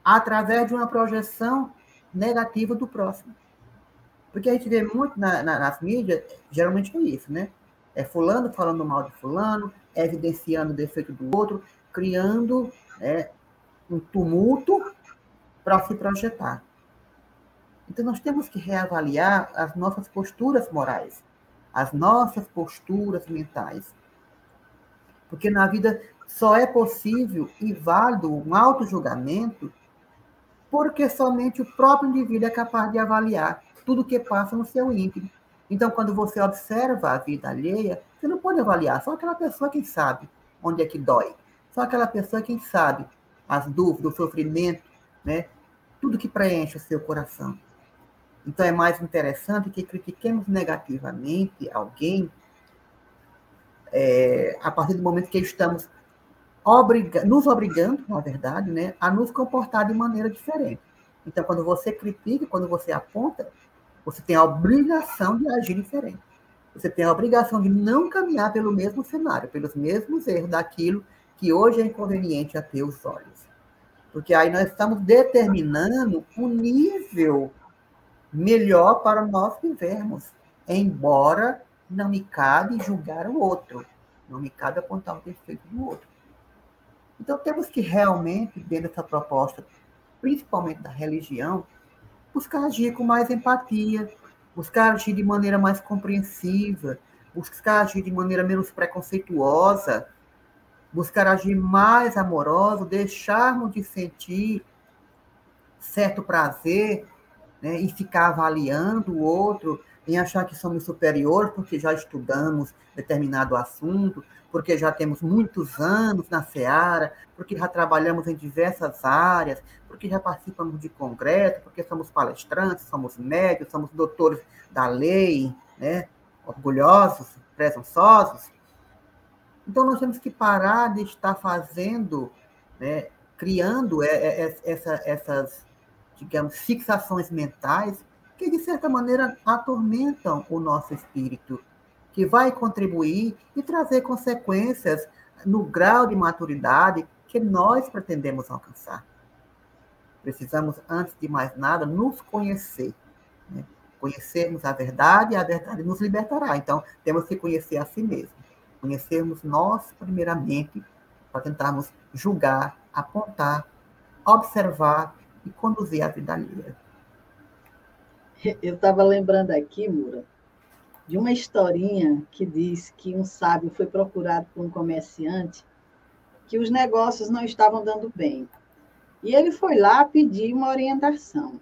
através de uma projeção negativa do próximo. Porque a gente vê muito na, na, nas mídias, geralmente é isso, né? É fulano falando mal de fulano, evidenciando o defeito do outro, criando né, um tumulto para se projetar. Então, nós temos que reavaliar as nossas posturas morais, as nossas posturas mentais. Porque na vida só é possível e válido um auto-julgamento porque somente o próprio indivíduo é capaz de avaliar tudo o que passa no seu íntimo. Então, quando você observa a vida alheia, você não pode avaliar, só aquela pessoa quem sabe onde é que dói. Só aquela pessoa quem sabe as dúvidas, o sofrimento, né? tudo que preenche o seu coração. Então, é mais interessante que critiquemos negativamente alguém é, a partir do momento que estamos obriga, nos obrigando, na verdade, né, a nos comportar de maneira diferente. Então, quando você critica, quando você aponta, você tem a obrigação de agir diferente. Você tem a obrigação de não caminhar pelo mesmo cenário, pelos mesmos erros daquilo que hoje é inconveniente a teus olhos. Porque aí nós estamos determinando um nível melhor para nós vivermos, embora não me cabe julgar o outro, não me cabe apontar o defeito do outro. Então, temos que realmente, dentro dessa proposta, principalmente da religião, buscar agir com mais empatia, buscar agir de maneira mais compreensiva, buscar agir de maneira menos preconceituosa, buscar agir mais amoroso, deixarmos de sentir certo prazer né, e ficar avaliando o outro, em achar que somos superiores porque já estudamos determinado assunto, porque já temos muitos anos na Seara, porque já trabalhamos em diversas áreas, porque já participamos de congresso, porque somos palestrantes, somos médicos, somos doutores da lei, né? orgulhosos, presunçosos. Então, nós temos que parar de estar fazendo, né? criando essa, essas, digamos, fixações mentais que, de certa maneira, atormentam o nosso espírito, que vai contribuir e trazer consequências no grau de maturidade que nós pretendemos alcançar. Precisamos, antes de mais nada, nos conhecer. Né? Conhecermos a verdade e a verdade nos libertará. Então, temos que conhecer a si mesmo. Conhecermos nós, primeiramente, para tentarmos julgar, apontar, observar e conduzir a vida alheia. Eu estava lembrando aqui, Mura, de uma historinha que diz que um sábio foi procurado por um comerciante que os negócios não estavam dando bem. E ele foi lá pedir uma orientação.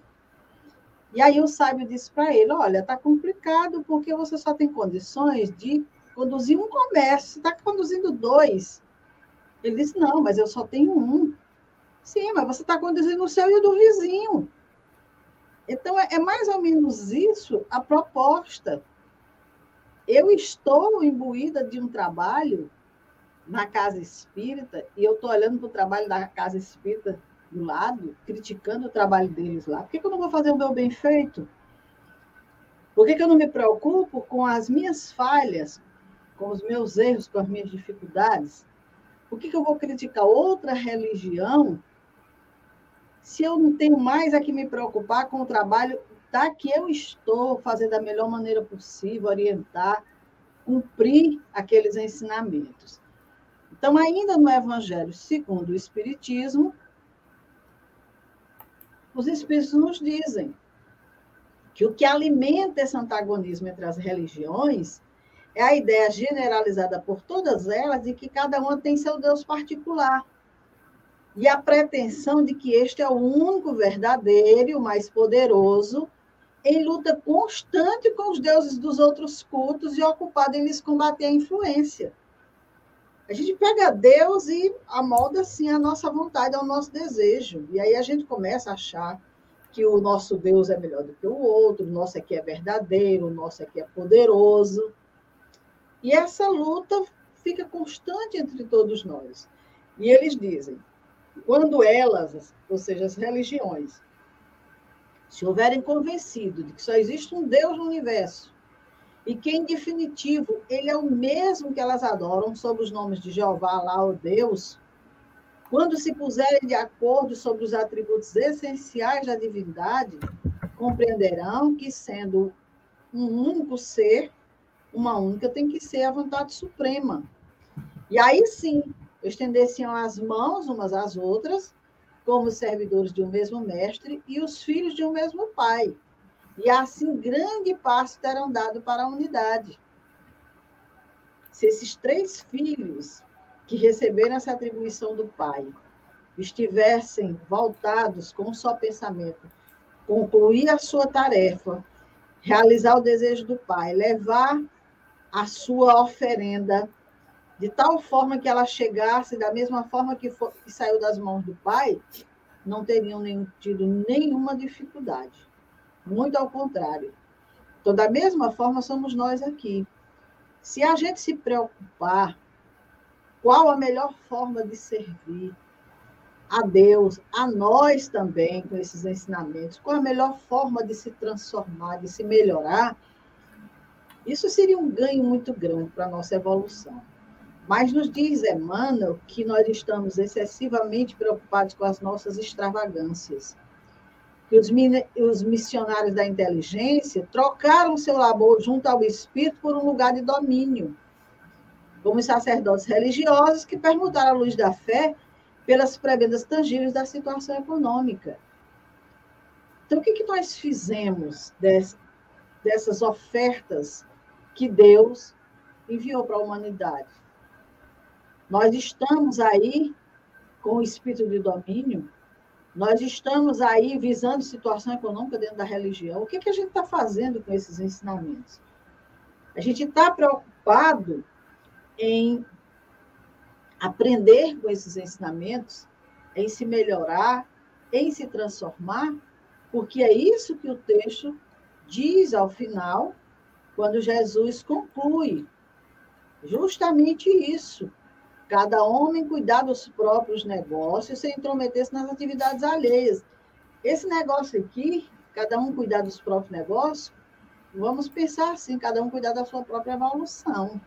E aí o sábio disse para ele: Olha, está complicado porque você só tem condições de conduzir um comércio, está conduzindo dois. Ele disse: Não, mas eu só tenho um. Sim, mas você está conduzindo o seu e o do vizinho. Então, é, é mais ou menos isso a proposta. Eu estou imbuída de um trabalho na casa espírita e eu estou olhando para o trabalho da casa espírita do lado, criticando o trabalho deles lá. Por que, que eu não vou fazer o meu bem feito? Por que, que eu não me preocupo com as minhas falhas, com os meus erros, com as minhas dificuldades? Por que, que eu vou criticar outra religião se eu não tenho mais a que me preocupar com o trabalho da que eu estou fazendo da melhor maneira possível, orientar, cumprir aqueles ensinamentos? Então, ainda no Evangelho segundo o Espiritismo, os Espíritos nos dizem que o que alimenta esse antagonismo entre as religiões é a ideia generalizada por todas elas de que cada uma tem seu Deus particular. E a pretensão de que este é o único verdadeiro e o mais poderoso, em luta constante com os deuses dos outros cultos e ocupado em lhes combater a influência. A gente pega Deus e amolda assim a nossa vontade, ao nosso desejo. E aí a gente começa a achar que o nosso Deus é melhor do que o outro, o nosso aqui é verdadeiro, o nosso aqui é poderoso. E essa luta fica constante entre todos nós. E eles dizem: quando elas, ou seja, as religiões, se houverem convencido de que só existe um Deus no universo e que, em definitivo, ele é o mesmo que elas adoram sob os nomes de Jeová, lá, o Deus, quando se puserem de acordo sobre os atributos essenciais da divindade, compreenderão que, sendo um único ser, uma única tem que ser a vontade suprema. E aí sim, estendessem as mãos umas às outras, como servidores de um mesmo mestre e os filhos de um mesmo pai e assim grande passo terão dado para a unidade. Se esses três filhos que receberam essa atribuição do Pai estivessem voltados com um só pensamento, concluir a sua tarefa, realizar o desejo do Pai, levar a sua oferenda de tal forma que ela chegasse da mesma forma que, que saiu das mãos do Pai, não teriam nenhum, tido nenhuma dificuldade. Muito ao contrário. Então, da mesma forma, somos nós aqui. Se a gente se preocupar qual a melhor forma de servir a Deus, a nós também, com esses ensinamentos, qual a melhor forma de se transformar, de se melhorar, isso seria um ganho muito grande para a nossa evolução. Mas nos diz Emmanuel que nós estamos excessivamente preocupados com as nossas extravagâncias que os, os missionários da inteligência trocaram seu labor junto ao espírito por um lugar de domínio, como os sacerdotes religiosos que permutaram a luz da fé pelas prebendas tangíveis da situação econômica. Então, o que, que nós fizemos dessas ofertas que Deus enviou para a humanidade? Nós estamos aí com o espírito de domínio nós estamos aí visando situação econômica dentro da religião. O que, que a gente está fazendo com esses ensinamentos? A gente está preocupado em aprender com esses ensinamentos, em se melhorar, em se transformar, porque é isso que o texto diz ao final, quando Jesus conclui. Justamente isso. Cada homem cuidar dos próprios negócios sem intrometer-se nas atividades alheias. Esse negócio aqui, cada um cuidar dos próprios negócios, vamos pensar assim, cada um cuidar da sua própria evolução.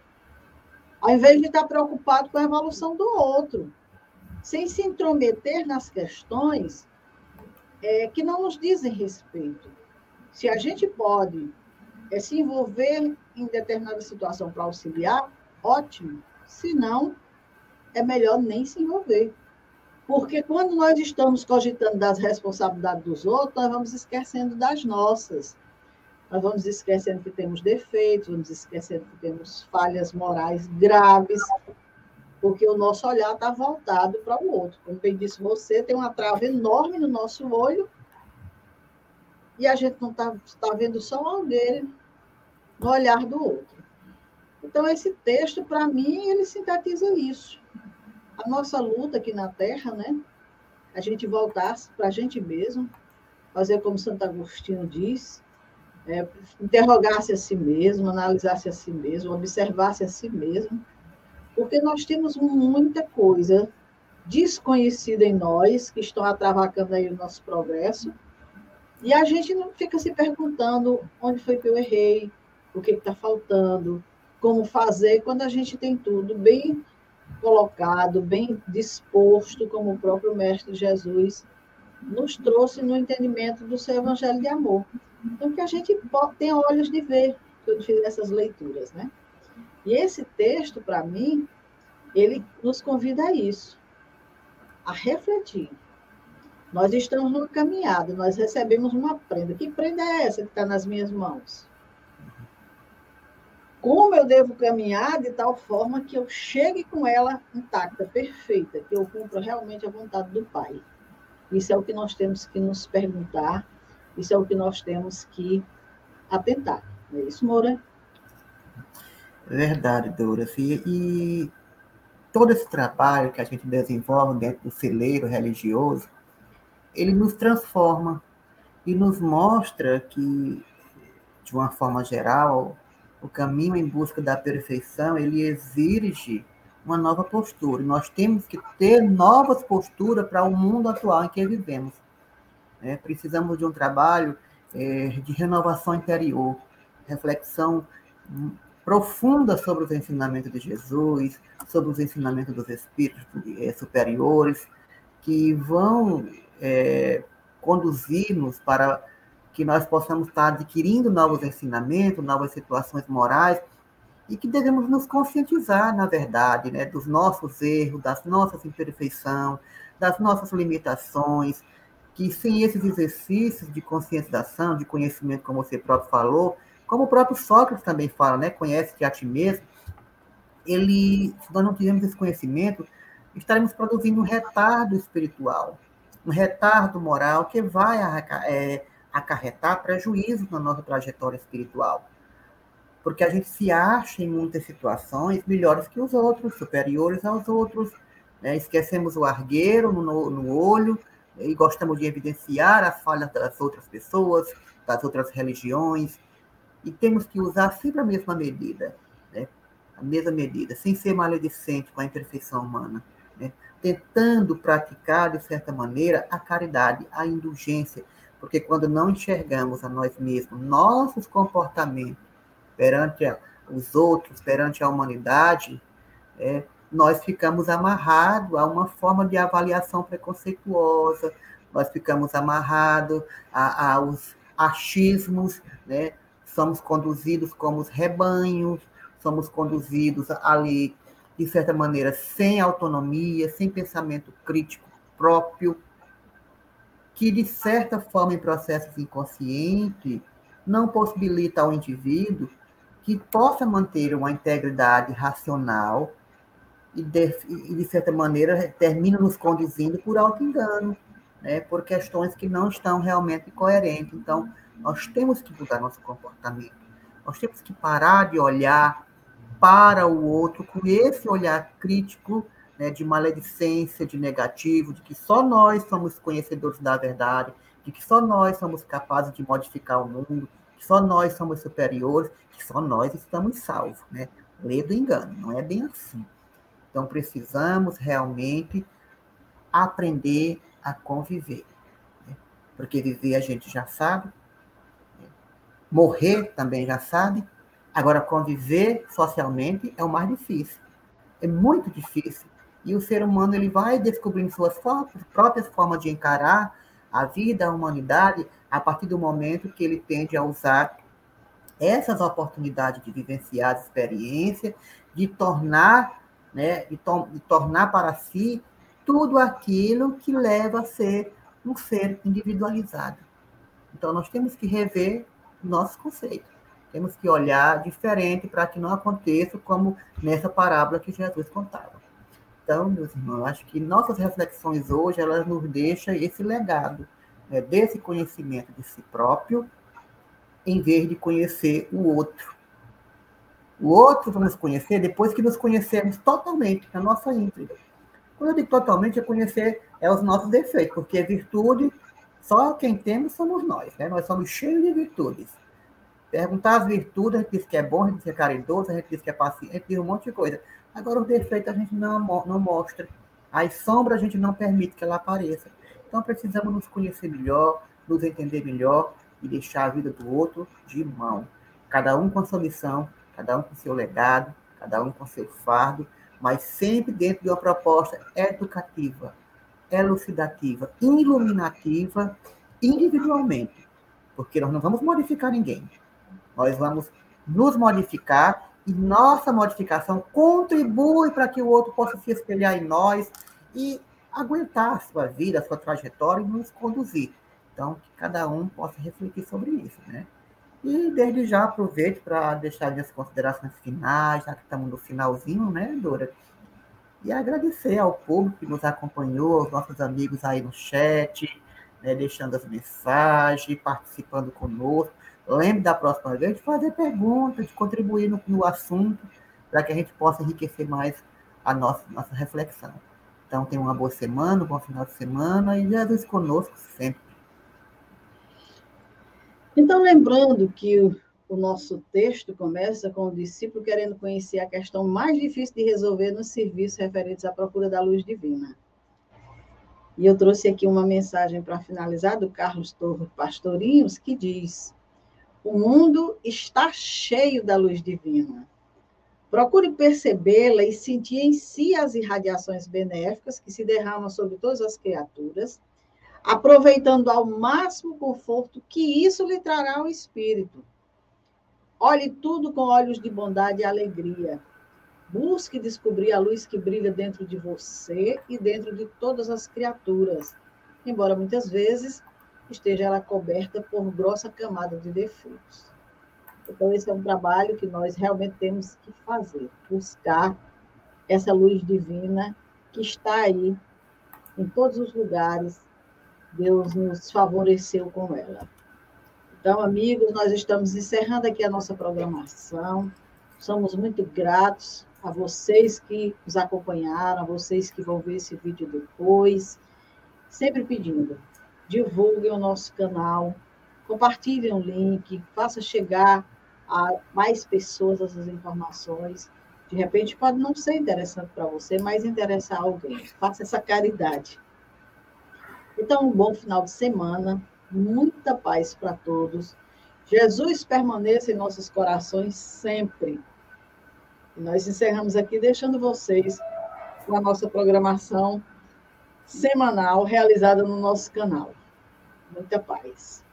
Ao invés de estar preocupado com a evolução do outro, sem se intrometer nas questões é, que não nos dizem respeito. Se a gente pode é, se envolver em determinada situação para auxiliar, ótimo. Se não, é melhor nem se envolver. Porque quando nós estamos cogitando das responsabilidades dos outros, nós vamos esquecendo das nossas. Nós vamos esquecendo que temos defeitos, vamos esquecendo que temos falhas morais graves, porque o nosso olhar está voltado para o outro. Como bem disse você, tem uma trava enorme no nosso olho e a gente não está tá vendo só alguém no olhar do outro. Então, esse texto, para mim, ele sintetiza isso. A nossa luta aqui na Terra, né? A gente voltasse para a gente mesmo, fazer como Santo Agostinho diz, é, interrogar-se a si mesmo, analisar-se a si mesmo, observar-se a si mesmo, porque nós temos muita coisa desconhecida em nós, que estão atravacando aí o nosso progresso, e a gente não fica se perguntando onde foi que eu errei, o que está faltando, como fazer, quando a gente tem tudo bem colocado, bem disposto, como o próprio Mestre Jesus nos trouxe no entendimento do seu Evangelho de Amor. Então, que a gente tem olhos de ver quando fiz essas leituras, né? E esse texto, para mim, ele nos convida a isso, a refletir. Nós estamos numa caminhada, nós recebemos uma prenda. Que prenda é essa que está nas minhas mãos? Como eu devo caminhar de tal forma que eu chegue com ela intacta, perfeita, que eu cumpra realmente a vontade do Pai? Isso é o que nós temos que nos perguntar, isso é o que nós temos que atentar. Não é isso, Moura? Verdade, Doras. E, e todo esse trabalho que a gente desenvolve dentro do celeiro religioso, ele nos transforma e nos mostra que, de uma forma geral, o caminho em busca da perfeição, ele exige uma nova postura. Nós temos que ter novas posturas para o mundo atual em que vivemos. É, precisamos de um trabalho é, de renovação interior, reflexão profunda sobre os ensinamentos de Jesus, sobre os ensinamentos dos espíritos é, superiores, que vão é, conduzir-nos para que nós possamos estar adquirindo novos ensinamentos, novas situações morais, e que devemos nos conscientizar, na verdade, né, dos nossos erros, das nossas imperfeições, das nossas limitações, que sem esses exercícios de conscientização, de conhecimento, como você próprio falou, como o próprio Sócrates também fala, né, conhece-te a ti mesmo, ele, se nós não tivermos esse conhecimento, estaremos produzindo um retardo espiritual, um retardo moral que vai é, acarretar prejuízo na nossa trajetória espiritual porque a gente se acha em muitas situações melhores que os outros, superiores aos outros. Né? Esquecemos o argueiro no, no olho e gostamos de evidenciar as falhas das outras pessoas, das outras religiões, e temos que usar sempre a mesma medida, né? a mesma medida, sem ser maledicente com a imperfeição humana, né? tentando praticar, de certa maneira, a caridade, a indulgência, porque quando não enxergamos a nós mesmos, nossos comportamentos, perante os outros, perante a humanidade, é, nós ficamos amarrados a uma forma de avaliação preconceituosa, nós ficamos amarrados a, aos achismos, né? somos conduzidos como os rebanhos, somos conduzidos ali, de certa maneira, sem autonomia, sem pensamento crítico próprio, que, de certa forma, em processos inconscientes, não possibilita ao indivíduo que possa manter uma integridade racional e, de, e, de certa maneira, termina nos conduzindo por auto-engano, né, por questões que não estão realmente coerentes. Então, nós temos que mudar nosso comportamento. Nós temos que parar de olhar para o outro com esse olhar crítico né, de maledicência, de negativo, de que só nós somos conhecedores da verdade, de que só nós somos capazes de modificar o mundo, que só nós somos superiores, que só nós estamos salvos, né? Lê do engano, não é bem assim. Então precisamos realmente aprender a conviver. Né? Porque viver a gente já sabe, né? morrer também já sabe, agora conviver socialmente é o mais difícil. É muito difícil. E o ser humano ele vai descobrindo suas próprias formas de encarar a vida, a humanidade, a partir do momento que ele tende a usar essas oportunidades de vivenciar a experiência, de tornar, né, de, to de tornar para si tudo aquilo que leva a ser um ser individualizado. Então, nós temos que rever nosso conceito. Temos que olhar diferente para que não aconteça como nessa parábola que Jesus contava. Então, meus irmãos, acho que nossas reflexões hoje, elas nos deixam esse legado né, desse conhecimento de si próprio, em vez de conhecer o outro. O outro vamos conhecer depois que nos conhecemos totalmente, na nossa íntegra. Quando eu digo totalmente, é conhecer é os nossos defeitos, porque virtude, só quem temos somos nós, né? Nós somos cheios de virtudes. Perguntar as virtudes, a gente diz que é bom, a gente diz que é caridoso, a gente diz que é paciente, a gente diz um monte de coisa. Agora, os defeitos a gente não, não mostra. As sombras a gente não permite que ela apareça. Então, precisamos nos conhecer melhor, nos entender melhor e deixar a vida do outro de mão. Cada um com a sua missão, cada um com seu legado, cada um com seu fardo, mas sempre dentro de uma proposta educativa, elucidativa, iluminativa, individualmente. Porque nós não vamos modificar ninguém. Nós vamos nos modificar e nossa modificação contribui para que o outro possa se espelhar em nós e aguentar a sua vida, a sua trajetória e nos conduzir. Então, que cada um possa refletir sobre isso, né? E desde já aproveito para deixar minhas considerações finais, já que estamos no finalzinho, né, Dora? E agradecer ao público que nos acompanhou, aos nossos amigos aí no chat, né, deixando as mensagens, participando conosco. Lembre da próxima vez de fazer perguntas, de contribuir no, no assunto, para que a gente possa enriquecer mais a nossa, nossa reflexão. Então, tenha uma boa semana, um bom final de semana e Jesus conosco sempre. Então, lembrando que o, o nosso texto começa com o discípulo querendo conhecer a questão mais difícil de resolver nos serviços referentes à procura da luz divina. E eu trouxe aqui uma mensagem para finalizar do Carlos Torres Pastorinhos, que diz: O mundo está cheio da luz divina. Procure percebê-la e sentir em si as irradiações benéficas que se derramam sobre todas as criaturas aproveitando ao máximo o conforto que isso lhe trará ao espírito. Olhe tudo com olhos de bondade e alegria. Busque descobrir a luz que brilha dentro de você e dentro de todas as criaturas, embora muitas vezes esteja ela coberta por grossa camada de defeitos. Então, esse é um trabalho que nós realmente temos que fazer, buscar essa luz divina que está aí em todos os lugares, Deus nos favoreceu com ela. Então, amigos, nós estamos encerrando aqui a nossa programação. Somos muito gratos a vocês que nos acompanharam, a vocês que vão ver esse vídeo depois. Sempre pedindo, divulguem o nosso canal, compartilhem o link, faça chegar a mais pessoas essas informações. De repente pode não ser interessante para você, mas interessar alguém. Faça essa caridade. Então, um bom final de semana, muita paz para todos. Jesus permaneça em nossos corações sempre. E nós encerramos aqui deixando vocês com a nossa programação semanal realizada no nosso canal. Muita paz.